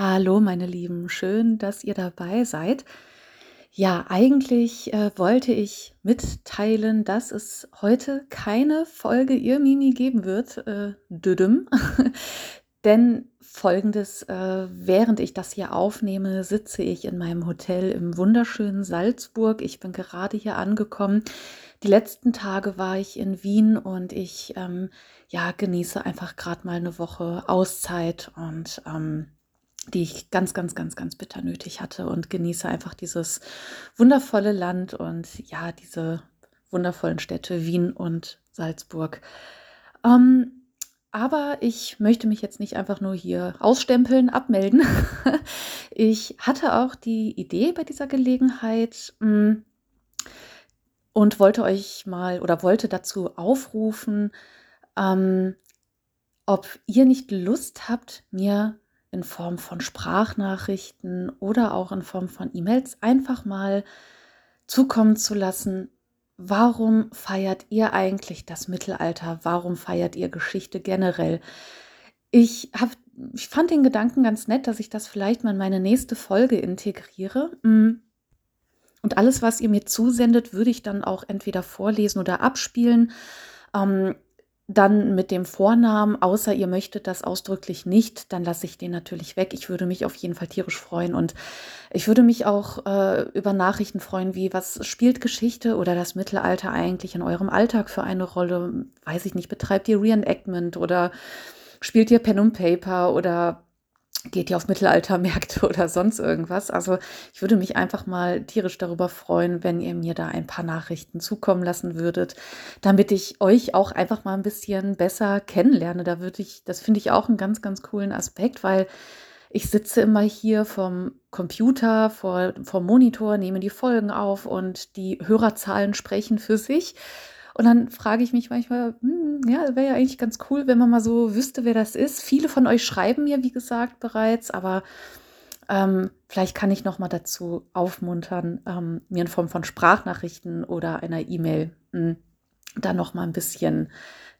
Hallo, meine Lieben, schön, dass ihr dabei seid. Ja, eigentlich äh, wollte ich mitteilen, dass es heute keine Folge Ihr Mimi geben wird. Äh, düdüm. Denn folgendes, äh, während ich das hier aufnehme, sitze ich in meinem Hotel im wunderschönen Salzburg. Ich bin gerade hier angekommen. Die letzten Tage war ich in Wien und ich ähm, ja, genieße einfach gerade mal eine Woche Auszeit und ähm, die ich ganz, ganz, ganz, ganz bitter nötig hatte und genieße einfach dieses wundervolle Land und ja, diese wundervollen Städte Wien und Salzburg. Ähm, aber ich möchte mich jetzt nicht einfach nur hier ausstempeln, abmelden. ich hatte auch die Idee bei dieser Gelegenheit mh, mm, und wollte euch mal oder wollte dazu aufrufen, ähm, ob ihr nicht Lust habt, mir in Form von Sprachnachrichten oder auch in Form von E-Mails einfach mal zukommen zu lassen, warum feiert ihr eigentlich das Mittelalter? Warum feiert ihr Geschichte generell? Ich, hab, ich fand den Gedanken ganz nett, dass ich das vielleicht mal in meine nächste Folge integriere. Mm. Und alles, was ihr mir zusendet, würde ich dann auch entweder vorlesen oder abspielen. Ähm, dann mit dem Vornamen, außer ihr möchtet das ausdrücklich nicht, dann lasse ich den natürlich weg. Ich würde mich auf jeden Fall tierisch freuen und ich würde mich auch äh, über Nachrichten freuen, wie was spielt Geschichte oder das Mittelalter eigentlich in eurem Alltag für eine Rolle? Weiß ich nicht, betreibt ihr Reenactment oder spielt ihr Pen und Paper oder geht ihr auf Mittelaltermärkte oder sonst irgendwas. Also ich würde mich einfach mal tierisch darüber freuen, wenn ihr mir da ein paar Nachrichten zukommen lassen würdet, damit ich euch auch einfach mal ein bisschen besser kennenlerne. Da würde ich, das finde ich auch einen ganz, ganz coolen Aspekt, weil ich sitze immer hier vom Computer, vor, vom Monitor, nehme die Folgen auf und die Hörerzahlen sprechen für sich. Und dann frage ich mich manchmal, hm, ja, wäre ja eigentlich ganz cool, wenn man mal so wüsste, wer das ist. Viele von euch schreiben mir, wie gesagt, bereits, aber ähm, vielleicht kann ich noch mal dazu aufmuntern, ähm, mir in Form von Sprachnachrichten oder einer E-Mail hm, da noch mal ein bisschen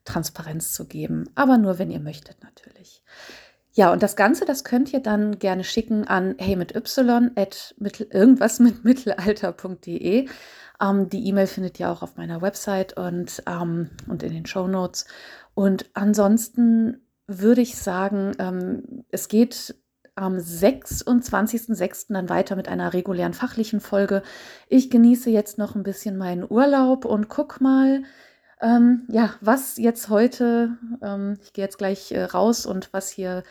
Transparenz zu geben. Aber nur, wenn ihr möchtet, natürlich. Ja, und das Ganze, das könnt ihr dann gerne schicken an hey mit y at mittel, irgendwas mit mittelalter.de. Ähm, die E-Mail findet ihr auch auf meiner Website und, ähm, und in den Show Notes. Und ansonsten würde ich sagen, ähm, es geht am 26.06. dann weiter mit einer regulären fachlichen Folge. Ich genieße jetzt noch ein bisschen meinen Urlaub und guck mal, ähm, ja, was jetzt heute, ähm, ich gehe jetzt gleich äh, raus und was hier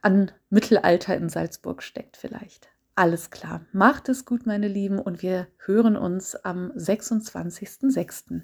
an Mittelalter in Salzburg steckt vielleicht. Alles klar. Macht es gut, meine Lieben, und wir hören uns am 26.06.